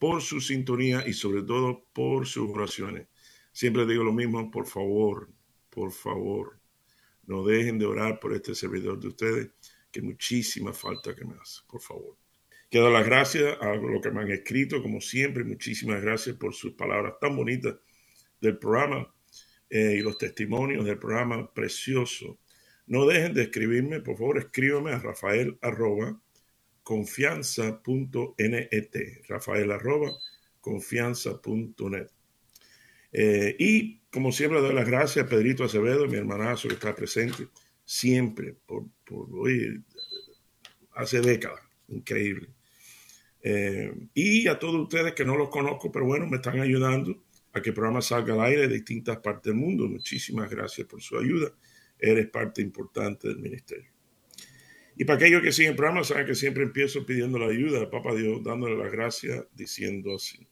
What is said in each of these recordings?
por su sintonía y sobre todo por sus oraciones. Siempre digo lo mismo, por favor, por favor, no dejen de orar por este servidor de ustedes, que muchísima falta que me hace, por favor. Quiero dar las gracias a lo que me han escrito, como siempre, muchísimas gracias por sus palabras tan bonitas del programa eh, y los testimonios del programa precioso. No dejen de escribirme, por favor, escríbame a rafael arroba confianza.net, rafael arroba confianza.net. Eh, y como siempre doy las gracias a Pedrito Acevedo, mi hermanazo que está presente siempre, por, por hace décadas, increíble. Eh, y a todos ustedes que no los conozco, pero bueno, me están ayudando a que el programa salga al aire de distintas partes del mundo. Muchísimas gracias por su ayuda. Eres parte importante del ministerio. Y para aquellos que siguen el programa, saben que siempre empiezo pidiendo la ayuda al Papa Dios, dándole las gracias, diciendo así.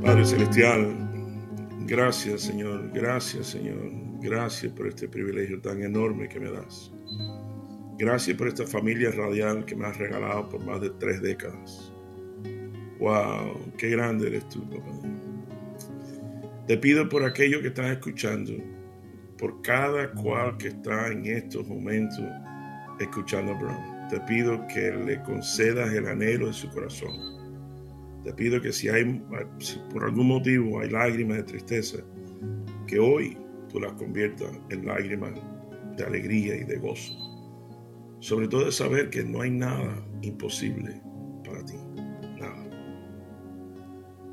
Padre Celestial, gracias Señor, gracias Señor, gracias por este privilegio tan enorme que me das. Gracias por esta familia radial que me has regalado por más de tres décadas. Wow, qué grande eres tú, papá. Te pido por aquellos que están escuchando, por cada cual que está en estos momentos escuchando a Brown. Te pido que le concedas el anhelo de su corazón. Te pido que si hay, por algún motivo hay lágrimas de tristeza, que hoy tú las conviertas en lágrimas de alegría y de gozo. Sobre todo de saber que no hay nada imposible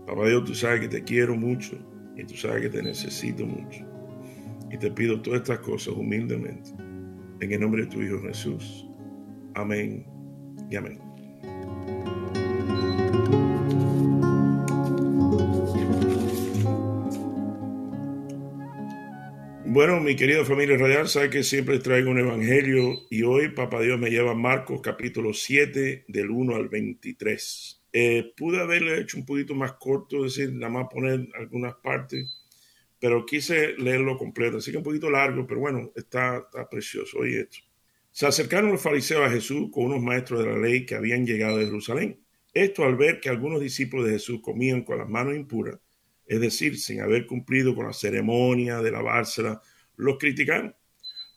Papá Dios, tú sabes que te quiero mucho y tú sabes que te necesito mucho. Y te pido todas estas cosas humildemente. En el nombre de tu Hijo Jesús. Amén y amén. Bueno, mi querida familia radial, sabe que siempre traigo un evangelio y hoy Papá Dios me lleva a Marcos capítulo 7 del 1 al 23. Eh, pude haberle hecho un poquito más corto, es decir, nada más poner algunas partes, pero quise leerlo completo, así que un poquito largo, pero bueno, está, está precioso. Oye esto. Se acercaron los fariseos a Jesús con unos maestros de la ley que habían llegado de Jerusalén. Esto al ver que algunos discípulos de Jesús comían con las manos impuras, es decir, sin haber cumplido con la ceremonia de lavársela, los criticaron,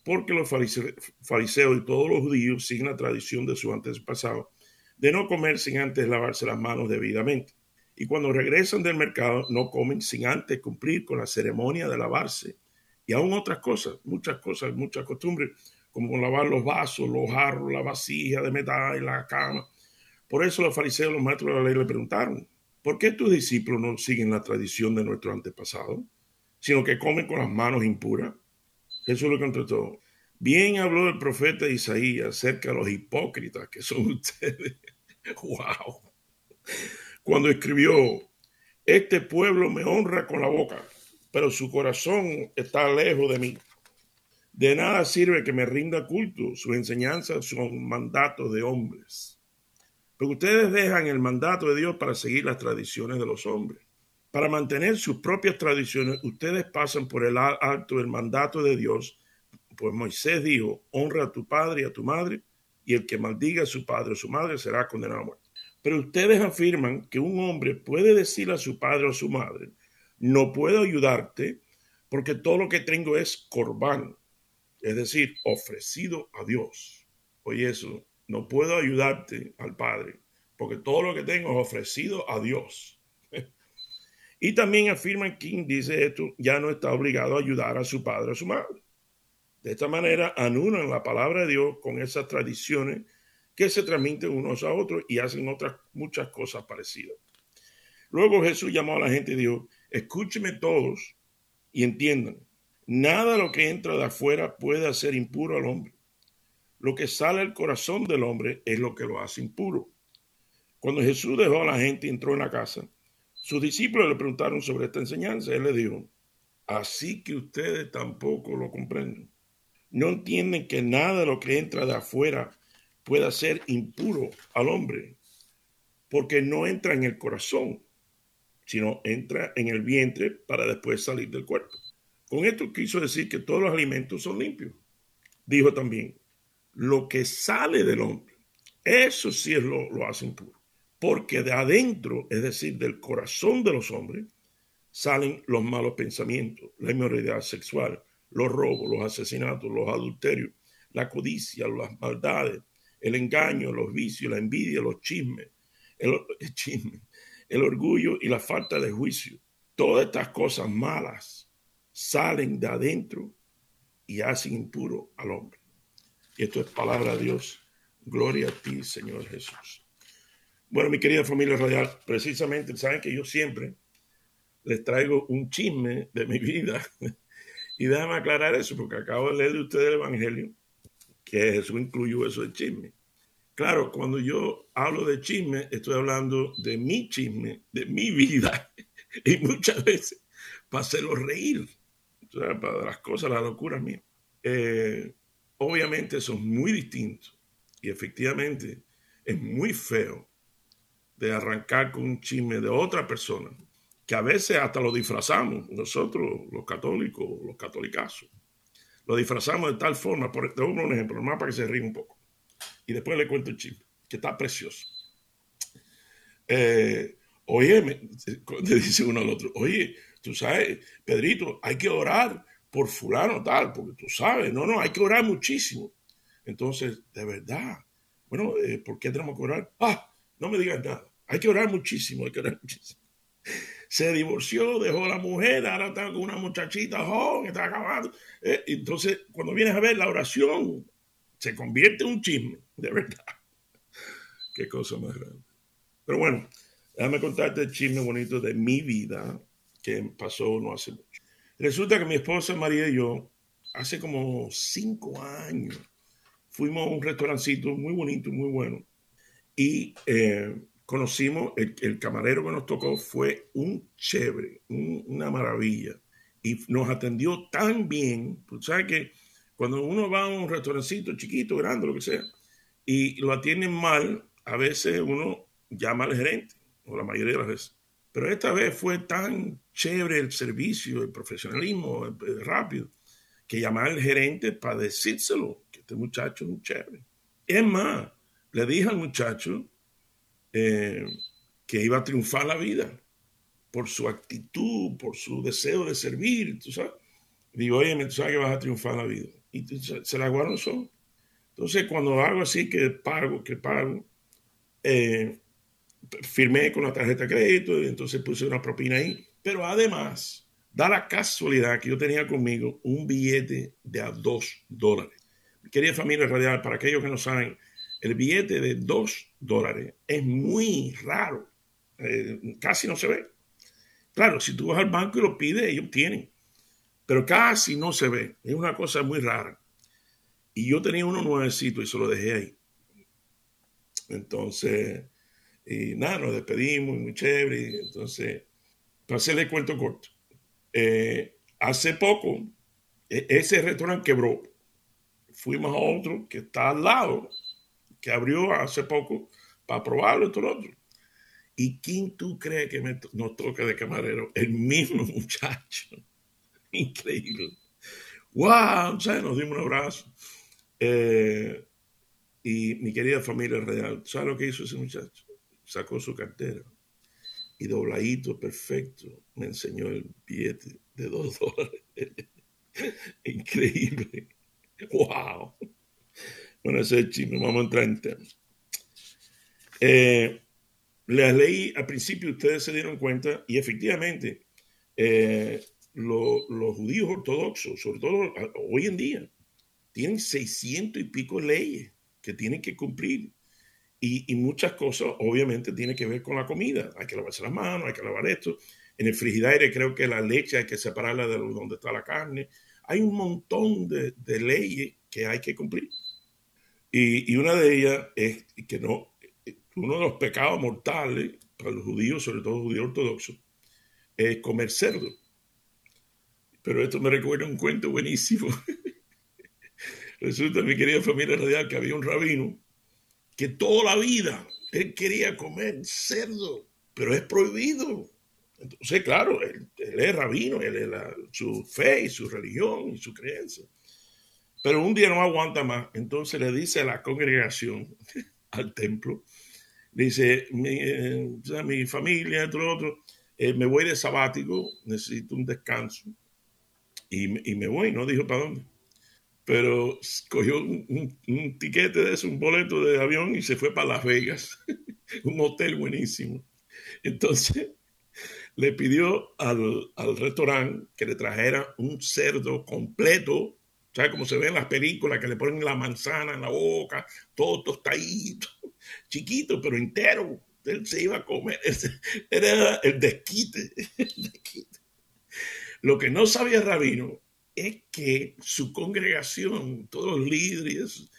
porque los fariseos y todos los judíos siguen la tradición de sus antepasados de no comer sin antes lavarse las manos debidamente. Y cuando regresan del mercado, no comen sin antes cumplir con la ceremonia de lavarse. Y aún otras cosas, muchas cosas, muchas costumbres, como lavar los vasos, los jarros, la vasija de metal, la cama. Por eso los fariseos, los maestros de la ley le preguntaron, ¿por qué tus discípulos no siguen la tradición de nuestro antepasado, sino que comen con las manos impuras? Jesús le contestó, Bien habló el profeta Isaías acerca de los hipócritas que son ustedes. ¡Wow! Cuando escribió, este pueblo me honra con la boca, pero su corazón está lejos de mí. De nada sirve que me rinda culto, sus enseñanzas son mandatos de hombres. Pero ustedes dejan el mandato de Dios para seguir las tradiciones de los hombres. Para mantener sus propias tradiciones, ustedes pasan por el alto del mandato de Dios pues Moisés dijo, honra a tu padre y a tu madre, y el que maldiga a su padre o su madre será condenado a muerte. Pero ustedes afirman que un hombre puede decirle a su padre o su madre, no puedo ayudarte porque todo lo que tengo es corbán, es decir, ofrecido a Dios. Oye eso, no puedo ayudarte al Padre porque todo lo que tengo es ofrecido a Dios. y también afirman quien dice esto ya no está obligado a ayudar a su padre o a su madre. De esta manera anulan la palabra de Dios con esas tradiciones que se transmiten unos a otros y hacen otras muchas cosas parecidas. Luego Jesús llamó a la gente y dijo, escúcheme todos y entiendan. Nada de lo que entra de afuera puede hacer impuro al hombre. Lo que sale del corazón del hombre es lo que lo hace impuro. Cuando Jesús dejó a la gente y entró en la casa, sus discípulos le preguntaron sobre esta enseñanza. Él le dijo, así que ustedes tampoco lo comprenden. No entienden que nada de lo que entra de afuera pueda ser impuro al hombre, porque no entra en el corazón, sino entra en el vientre para después salir del cuerpo. Con esto quiso decir que todos los alimentos son limpios. Dijo también, lo que sale del hombre, eso sí lo, lo hace impuro. Porque de adentro, es decir, del corazón de los hombres, salen los malos pensamientos, la inmoralidad sexual, los robos, los asesinatos, los adulterios, la codicia, las maldades, el engaño, los vicios, la envidia, los chismes, el, chisme, el orgullo y la falta de juicio. Todas estas cosas malas salen de adentro y hacen impuro al hombre. Y esto es palabra de Dios. Gloria a ti, Señor Jesús. Bueno, mi querida familia radial, precisamente saben que yo siempre les traigo un chisme de mi vida. y déjame aclarar eso, porque acabo de leer de ustedes el Evangelio, que Jesús incluyó eso de chisme. Claro, cuando yo hablo de chisme, estoy hablando de mi chisme, de mi vida. y muchas veces para hacerlo reír, o sea, para las cosas, las locuras mías. Eh, obviamente son muy distintos y efectivamente es muy feo de arrancar con un chisme de otra persona, que a veces hasta lo disfrazamos, nosotros los católicos, los catolicazos, lo disfrazamos de tal forma, por, te un ejemplo, nomás para que se ríe un poco, y después le cuento el chisme, que está precioso. Eh, oye, le dice uno al otro, oye, tú sabes, Pedrito, hay que orar por fulano tal, porque tú sabes, no, no, hay que orar muchísimo. Entonces, de verdad, bueno, eh, ¿por qué tenemos que orar? Ah, no me digas nada, hay que orar muchísimo, hay que orar muchísimo. Se divorció, dejó a la mujer, ahora está con una muchachita joven, está acabando. Eh, entonces, cuando vienes a ver la oración, se convierte en un chisme, de verdad. Qué cosa más grande. Pero bueno, déjame contarte el chisme bonito de mi vida que pasó no hace mucho. Resulta que mi esposa María y yo, hace como cinco años, fuimos a un restaurancito muy bonito, muy bueno. Y eh, conocimos, el, el, camarero que nos tocó fue un chévere, un, una maravilla. Y nos atendió tan bien. Pues, ¿Sabes que Cuando uno va a un restaurancito chiquito, grande, lo que sea, y lo atienden mal, a veces uno llama al gerente, o la mayoría de las veces. Pero esta vez fue tan chévere el servicio, el profesionalismo, el, el rápido, que llamar al gerente para decírselo, que este muchacho es un chévere. Es más, le dije al muchacho eh, que iba a triunfar la vida por su actitud, por su deseo de servir, tú sabes. Digo, oye, tú sabes que vas a triunfar la vida. Y se la guardo Entonces, cuando hago así que pago, que pago, eh, firmé con la tarjeta de crédito y entonces puse una propina ahí. Pero además, da la casualidad que yo tenía conmigo un billete de a dos dólares. Querida familia radial, para aquellos que no saben, el billete de dos dólares es muy raro, eh, casi no se ve. Claro, si tú vas al banco y lo pides, ellos tienen, pero casi no se ve. Es una cosa muy rara. Y yo tenía uno nuevecito y se lo dejé ahí. Entonces, y nada, nos despedimos, muy chévere. Entonces, para hacerle cuento corto, eh, hace poco, e, ese restaurante quebró. Fuimos a otro que está al lado, que abrió hace poco para probarlo, esto lo otro. ¿Y quién tú crees que nos toca de camarero? El mismo muchacho. Increíble. ¡Wow! ¿sabes? Nos dimos un abrazo. Eh, y mi querida familia real, ¿sabes lo que hizo ese muchacho? Sacó su cartera y dobladito, perfecto, me enseñó el billete de dos dólares. Increíble. ¡Wow! Bueno, ese es chisme, vamos a entrar en tema. Eh, les leí al principio, ustedes se dieron cuenta, y efectivamente, eh, lo, los judíos ortodoxos, sobre todo hoy en día, tienen 600 y pico leyes que tienen que cumplir. Y, y, muchas cosas, obviamente, tienen que ver con la comida. Hay que lavarse las manos, hay que lavar esto. En el frigidaire creo que la leche hay que separarla de donde está la carne. hay un montón de, leyes que hay que cumplir. Y, una de ellas es que no, uno de los pecados mortales para los judíos, sobre todo judíos ortodoxos, es comer cerdo. Pero esto me recuerda un cuento buenísimo. Resulta, mi querida familia radial, que había un rabino que toda la vida él quería comer cerdo, pero es prohibido. Entonces, claro, él, es rabino, él es su fe y su religión y su creencia. Pero un día no aguanta más, entonces le dice a la congregación, al templo, dice, mi, eh, mi familia, todo lo otro, eh, me voy de sabático, necesito un descanso. Y, y me voy, no dijo para dónde pero cogió un, tiquete de eso, un boleto de avión y se fue para Las Vegas, un hotel buenísimo. Entonces le pidió al, restaurante que le trajera un cerdo completo, ¿sabes cómo se ve en las películas que le ponen la manzana en la boca, todo tostadito, chiquito, pero entero? Él se iba a comer, era el desquite. El desquite. Lo que no sabía Rabino es que su congregación, todos los líderes,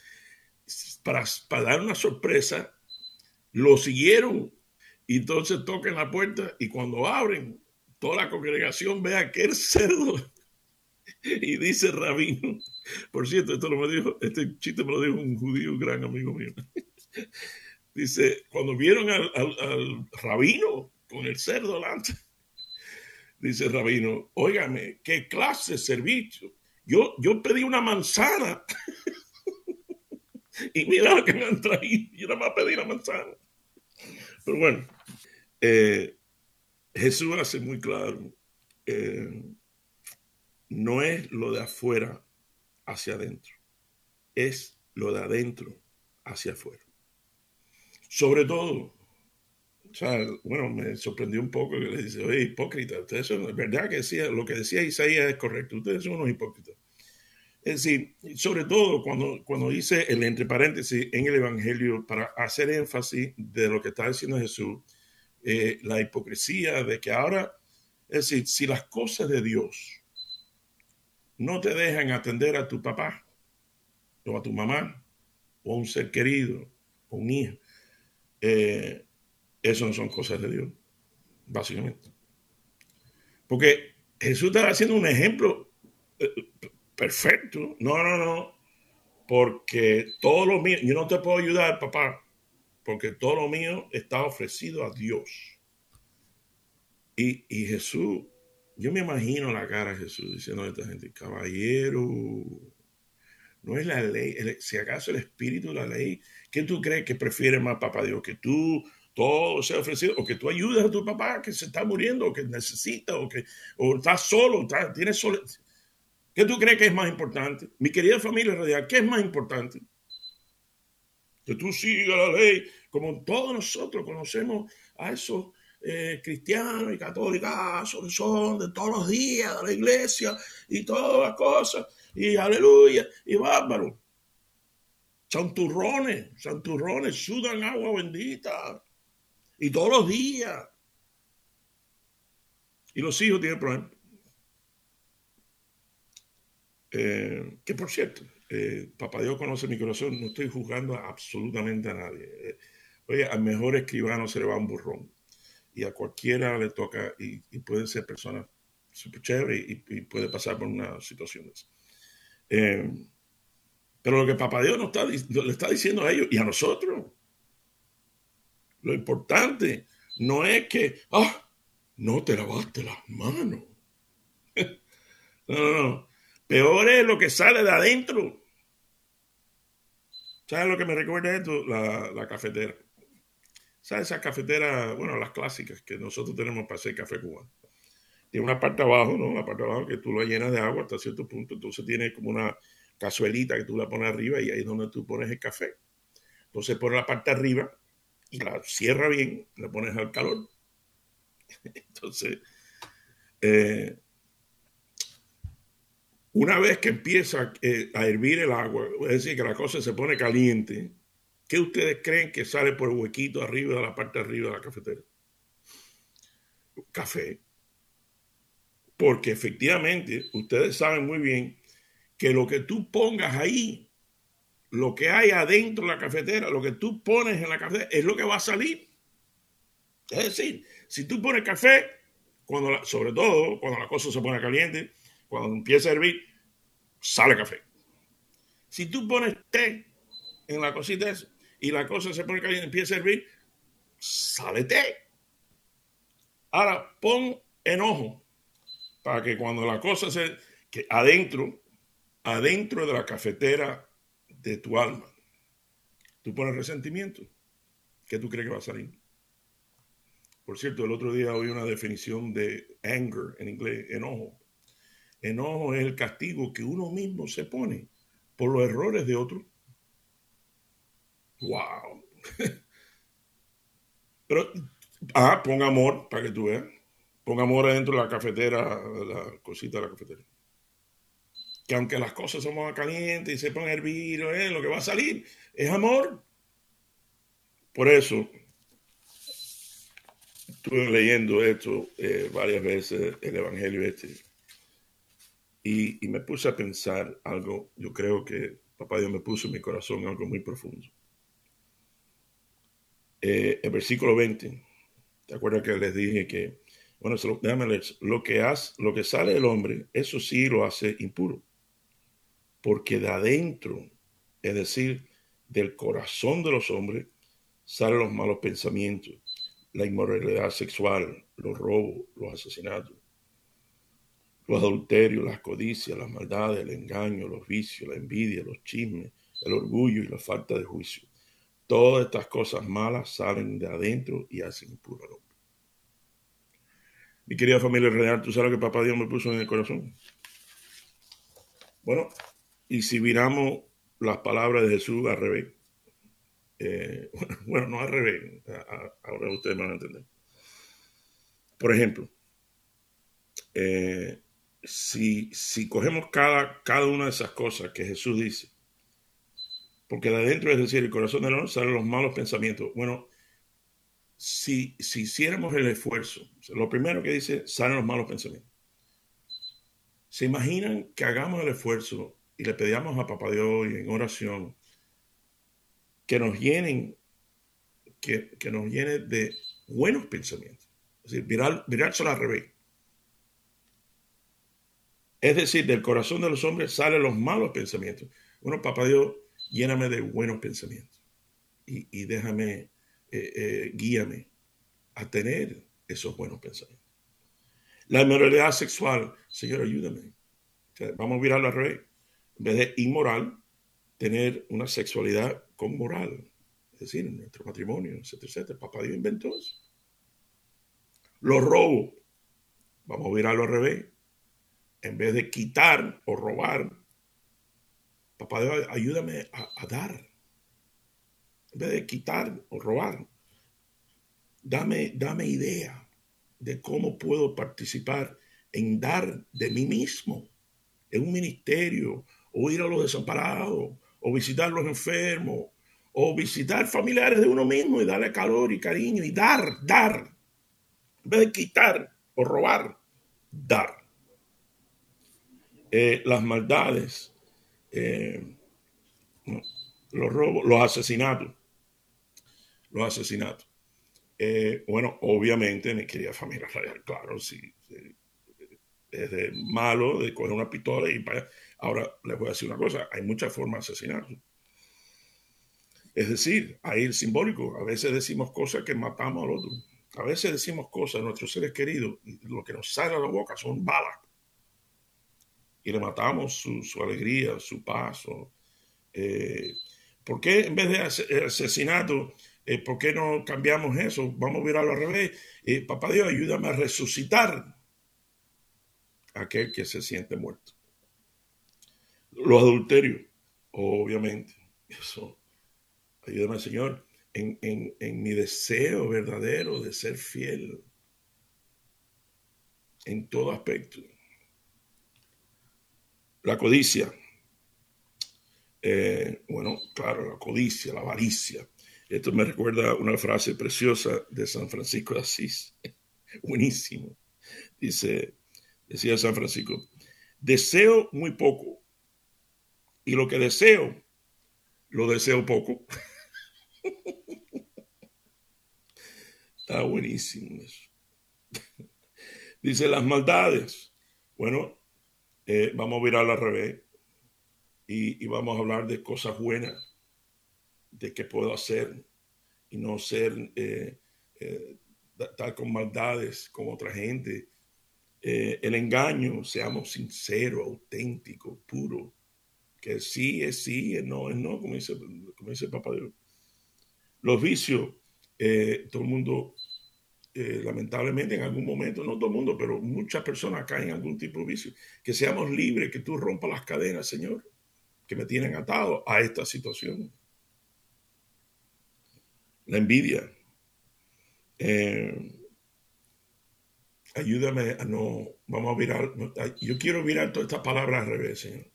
para, para dar una sorpresa, lo siguieron y entonces tocan la puerta y cuando abren, toda la congregación ve a aquel cerdo y dice rabino. Por cierto, esto lo me dijo, este chiste me lo dijo un judío, gran amigo mío. Dice, cuando vieron al, al rabino con el cerdo delante, dice el rabino, óigame, ¿qué clase de servicio? Yo, yo pedí una manzana y mira lo que me han traído. Yo nada más pedí la manzana. Pero bueno, eh, Jesús hace muy claro, eh, no es lo de afuera hacia adentro, es lo de adentro hacia afuera. Sobre todo, o sea, bueno, me sorprendió un poco que le dice, oye, hipócrita, ustedes son, es verdad que decía, lo que decía Isaías es correcto, ustedes son unos hipócritas. Es decir, sobre todo cuando, cuando dice el entre paréntesis en el Evangelio, para hacer énfasis de lo que está diciendo Jesús, eh, la hipocresía de que ahora, es decir, si las cosas de Dios no te dejan atender a tu papá o a tu mamá o a un ser querido o un hijo, eh, eso no son cosas de Dios, básicamente. Porque Jesús estaba haciendo un ejemplo eh, perfecto. No, no, no. Porque todo lo mío, yo no te puedo ayudar, papá, porque todo lo mío está ofrecido a Dios. Y, y Jesús, yo me imagino la cara de Jesús diciendo a esta gente, caballero, no es la ley, si acaso el espíritu de la ley, ¿qué tú crees que prefiere más, papá Dios? Que tú todo sea ofrecido, o que tú ayudes a tu papá que se está muriendo, o que necesita, o que o está solo, está, tiene solo. ¿Qué tú crees que es más importante? Mi querida familia radial, ¿qué es más importante? Que tú sigas la ley, como todos nosotros conocemos a esos eh, cristianos y católicos, ah, son, son de todos los días de la iglesia y todas las cosas, y aleluya, y bárbaro. Santurrones, santurrones, sudan agua bendita. Y todos los días. Y los hijos tienen problemas. Eh, que por cierto, eh, Papá Dios conoce mi corazón, no estoy juzgando absolutamente a nadie. Eh, oye, al mejor escribano se le va un burrón. Y a cualquiera le toca, y, pueden ser personas súper chéveres y, puede pasar por una situación esa. pero lo que Papá Dios nos está, le está diciendo a ellos y a nosotros, lo importante no es que, ah, no te lavaste las manos. no, no, no. Peor es lo que sale de adentro. ¿Sabes lo que me recuerda esto? La, cafetera. ¿Sabes esa cafetera, bueno, las clásicas que nosotros tenemos para hacer café cubano? Tiene una parte abajo, ¿no? La parte abajo que tú lo llenas de agua hasta cierto punto. Entonces tiene como una cazuelita que tú la pones arriba y ahí es donde tú pones el café. Entonces por la parte arriba y la cierra bien, la pones al calor. Entonces, eh, una vez que empieza eh, a hervir el agua, es decir, que la cosa se pone caliente, ¿qué ustedes creen que sale por el huequito arriba de la parte de arriba de la cafetera? Café. Porque efectivamente, ustedes saben muy bien que lo que tú pongas ahí, lo que hay adentro de la cafetera, lo que tú pones en la cafetera, es lo que va a salir. Es decir, si tú pones café, cuando sobre todo cuando la cosa se pone caliente, cuando empieza a hervir, sale café. Si tú pones té en la cosita esa, y la cosa se pone caliente, empieza a hervir, sale té. Ahora pon enojo para que cuando la cosa se, que adentro, adentro de la cafetera de tu alma, tú pones resentimiento, ¿qué tú crees que va a salir? Por cierto, el otro día oí una definición de anger en inglés, enojo. Enojo es el castigo que uno mismo se pone por los errores de otro. Wow. Pero, ah, pon amor para que tú veas. Pon amor adentro de la cafetera, la cosita de la cafetera. Que aunque las cosas son más calientes y se ponen a hervir, eh, lo que va a salir es amor. Por eso, estuve leyendo esto eh, varias veces, el Evangelio este, y, y, me puse a pensar algo, yo creo que Papá Dios me puso en mi corazón algo muy profundo. Eh, el versículo 20, ¿te acuerdas que les dije que, bueno, déjame leer, lo que, hace, lo que sale del hombre, eso sí lo hace impuro, porque de adentro, es decir, del corazón de los hombres, salen los malos pensamientos, la inmoralidad sexual, los robos, los asesinatos, los adulterios, las codicias, las maldades, el engaño, los vicios, la envidia, los chismes, el orgullo y la falta de juicio Todas estas cosas malas salen de adentro y hacen impuro al hombre. Mi querida familia real, ¿tú sabes lo que papá Dios me puso en el corazón? Bueno, y si miramos las palabras de Jesús al revés, eh, bueno, no al revés, ahora ustedes van a entender. Por ejemplo, eh, si, si cogemos cada, cada una de esas cosas que Jesús dice porque de adentro, es decir, el corazón del hombre, salen los malos pensamientos. Bueno, si, si hiciéramos el esfuerzo, lo primero que dice, salen los malos pensamientos. ¿Se imaginan que hagamos el esfuerzo y le pedíamos a Papá Dios y en oración que nos llenen, que, que nos llene de buenos pensamientos? Es decir, mirar, al revés. Es decir, del corazón de los hombres salen los malos pensamientos. Bueno, Papá Dios lléname de buenos pensamientos y, déjame, eh, eh, guíame a tener esos buenos pensamientos. La inmoralidad sexual, Señor, ayúdame. vamos a mirarlo al revés. En vez de inmoral, tener una sexualidad con moral. Es decir, nuestro matrimonio, etcétera, etcétera. Papá Dios inventó eso. Los robos, vamos a mirarlo al revés. En vez de quitar o robar, Papá Dios, ayúdame a, dar. En vez de quitar o robar, dame, dame idea de cómo puedo participar en dar de mí mismo en un ministerio, o ir a los desamparados, o visitar a los enfermos, o visitar familiares de uno mismo y darle calor y cariño y dar, dar. En vez de quitar o robar, dar. Eh, las maldades eh, los robos, los asesinatos. Los asesinatos. Eh, bueno, obviamente, mi querida familia real, claro, sí, es de malo de coger una pistola y para... Ahora les voy a decir una cosa, hay muchas formas de asesinar. Es decir, hay el simbólico. A veces decimos cosas que matamos al otro. A veces decimos cosas a nuestros seres queridos lo que nos sale a la boca son balas y le matamos su, alegría, su paso. Eh, ¿Por qué en vez de asesinato, eh, por qué no cambiamos eso? Vamos a mirarlo al revés. Eh, papá Dios, ayúdame a resucitar aquel que se siente muerto. Los adulterios, obviamente, eso. Ayúdame, Señor, en, en mi deseo verdadero de ser fiel en todo aspecto la codicia. Eh, bueno, claro, la codicia, la avaricia. Esto me recuerda una frase preciosa de San Francisco de Asís. Buenísimo. Dice, decía San Francisco, deseo muy poco, Y lo que deseo, lo deseo poco. Está buenísimo eso. Dice las maldades. Bueno, eh, vamos a virar al revés y, vamos a hablar de cosas buenas, de qué puedo hacer y no ser eh, eh, tal con maldades como otra gente. el engaño, seamos sinceros, auténticos, puros. Que sí es sí, es no es no, como dice, como dice Papá Dios. Los vicios, todo el mundo eh, lamentablemente en algún momento, no todo el mundo, pero muchas personas caen en algún tipo de vicio. Que seamos libres, que tú rompas las cadenas, Señor, que me tienen atado a esta situación. La envidia. Eh, ayúdame a no, vamos a virar, yo quiero virar todas estas palabras al revés, Señor.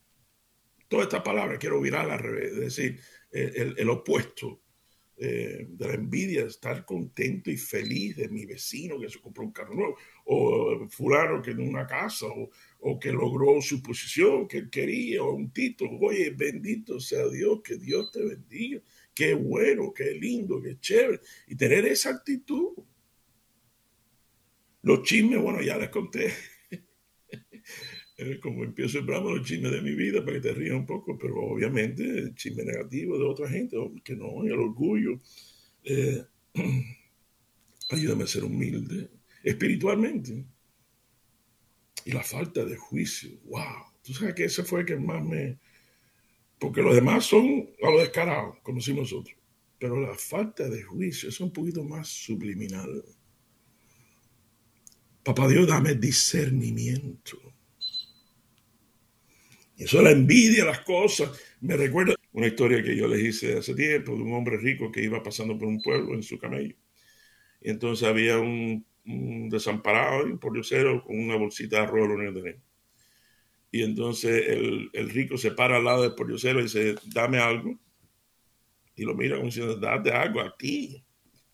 Todas estas palabras quiero virar al revés, es decir, el opuesto eh, de la envidia, estar contento y feliz de mi vecino que se compró un carro nuevo, o fulano que en una casa, o, que logró su posición que él quería, o un título. Oye, bendito sea Dios, que Dios te bendiga. Qué bueno, qué lindo, qué chévere. Y tener esa actitud. Los chismes, bueno, ya les conté. Como empiezo el programa, los chismes de mi vida para que te rías un poco, pero obviamente el chisme negativo de otra gente, que no, el orgullo. Eh, ayúdame a ser humilde espiritualmente. Y la falta de juicio, wow. Tú sabes que ese fue el que más me... Porque los demás son a lo descarado, como decimos nosotros. Pero la falta de juicio es un poquito más subliminal. Papá Dios, dame discernimiento eso la envidia, las cosas. Me recuerda una historia que yo les hice hace tiempo de un hombre rico que iba pasando por un pueblo en su camello. Y entonces había un, desamparado, un pordiosero, con una bolsita de arroz lo que Y entonces el, el, rico se para al lado del pordiosero y dice, dame algo. Y lo mira como diciendo, date algo a ti.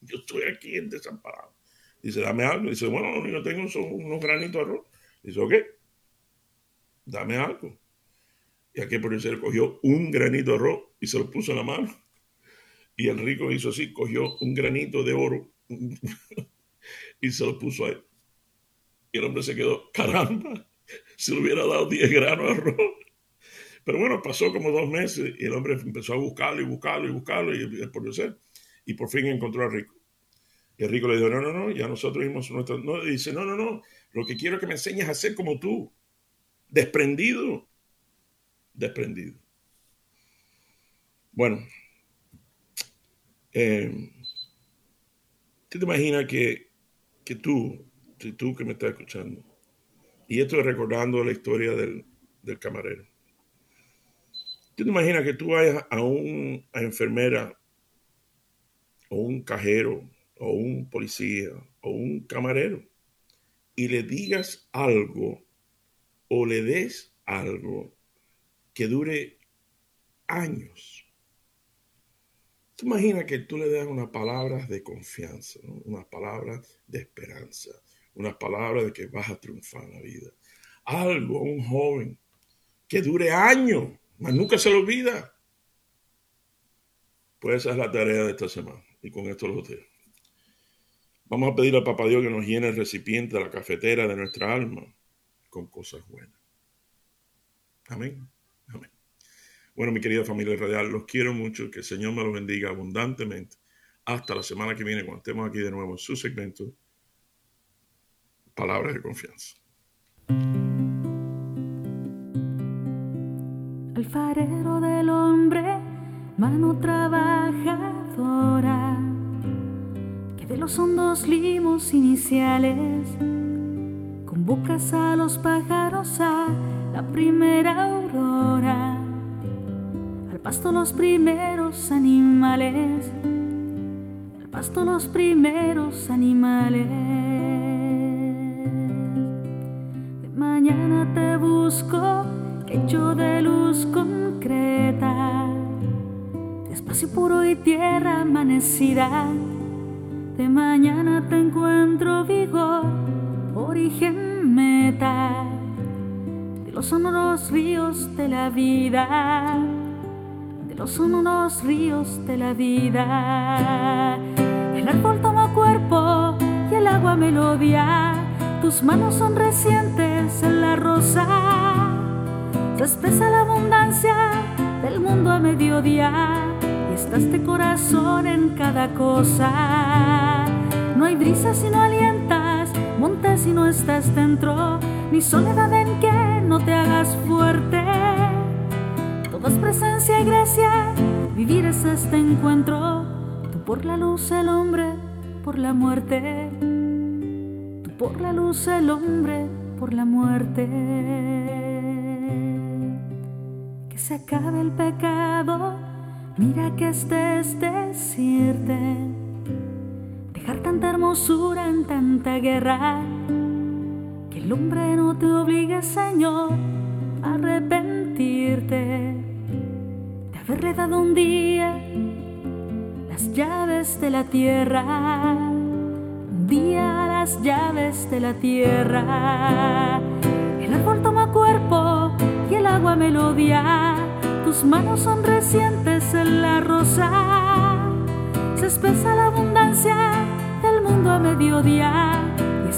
Yo estoy aquí en desamparado. Dice, dame algo. Dice, bueno, lo tengo son unos granitos de arroz. Dice, ok, dame algo. Y aquel profesor cogió un granito de arroz y se lo puso en la mano. Y el rico hizo así, cogió un granito de oro y se lo puso a él. Y el hombre se quedó, caramba, si le hubiera dado 10 granos de arroz. Pero bueno, pasó como dos meses y el hombre empezó a buscarlo y buscarlo y buscarlo y el. Y por fin encontró al rico. Y el rico le dijo, no, no, no, ya nosotros vimos nuestra... No, y dice, no, no, no, lo que quiero es que me enseñes a ser como tú, desprendido, desprendido. Bueno, eh, ¿tú te imaginas que, que tú, tú que me estás escuchando, y esto recordando la historia del, camarero, ¿tú te imaginas que tú vayas a una enfermera o un cajero o un policía o un camarero y le digas algo o le des algo que dure años. Tú imaginas que tú le das unas palabras de confianza, unas palabras de esperanza, unas palabras de que vas a triunfar en la vida. Algo a un joven que dure años, mas nunca se lo olvida. Pues esa es la tarea de esta semana. Y con esto lo dejo. Vamos a pedir al Papá Dios que nos llene el recipiente de la cafetera de nuestra alma con cosas buenas. Amén. Bueno, mi querida familia radial, los quiero mucho, que el Señor me los bendiga abundantemente. Hasta la semana que viene, cuando estemos aquí de nuevo en su segmento, Palabras de Confianza. Alfarero del hombre, mano trabajadora, que de los hondos limos iniciales convocas a los pájaros a la primera aurora pasto los primeros animales, el pasto los primeros animales. De mañana te busco, yo de luz concreta, espacio puro y tierra amanecida. De mañana te encuentro vigor, origen meta de los sonoros ríos de la vida dos son unos ríos de la vida. El árbol toma cuerpo y el agua melodía. Tus manos son recientes en la rosa. Se expresa la abundancia del mundo a mediodía. Y estás de corazón en cada cosa. No hay brisa si no alientas, montes si no estás dentro, ni soledad en que no te hagas fuerte. Todo es presencia y gracia, vivir es este encuentro. Tú por la luz, el hombre, por la muerte. Tú por la luz, el hombre, por la muerte. Que se acabe el pecado, mira que este es decirte tanta hermosura en tanta guerra, el hombre no te obligue, Señor, a arrepentirte de haberle dado un día las llaves de la tierra, un día las llaves de la tierra. El árbol toma cuerpo y el agua melodía, tus manos son recientes en la rosa, se espesa la abundancia mundo a mediodía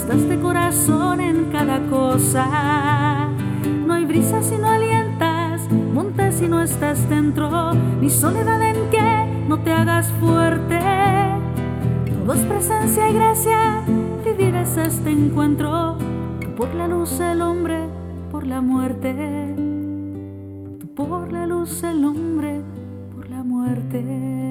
de corazón en cada cosa. No hay brisa si no alientas, montes si no estás dentro, ni soledad en que no te hagas fuerte. Todo es presencia y gracia, vivir es este encuentro. Tú por la luz el hombre, por la muerte. Tú por la luz el hombre, por la muerte.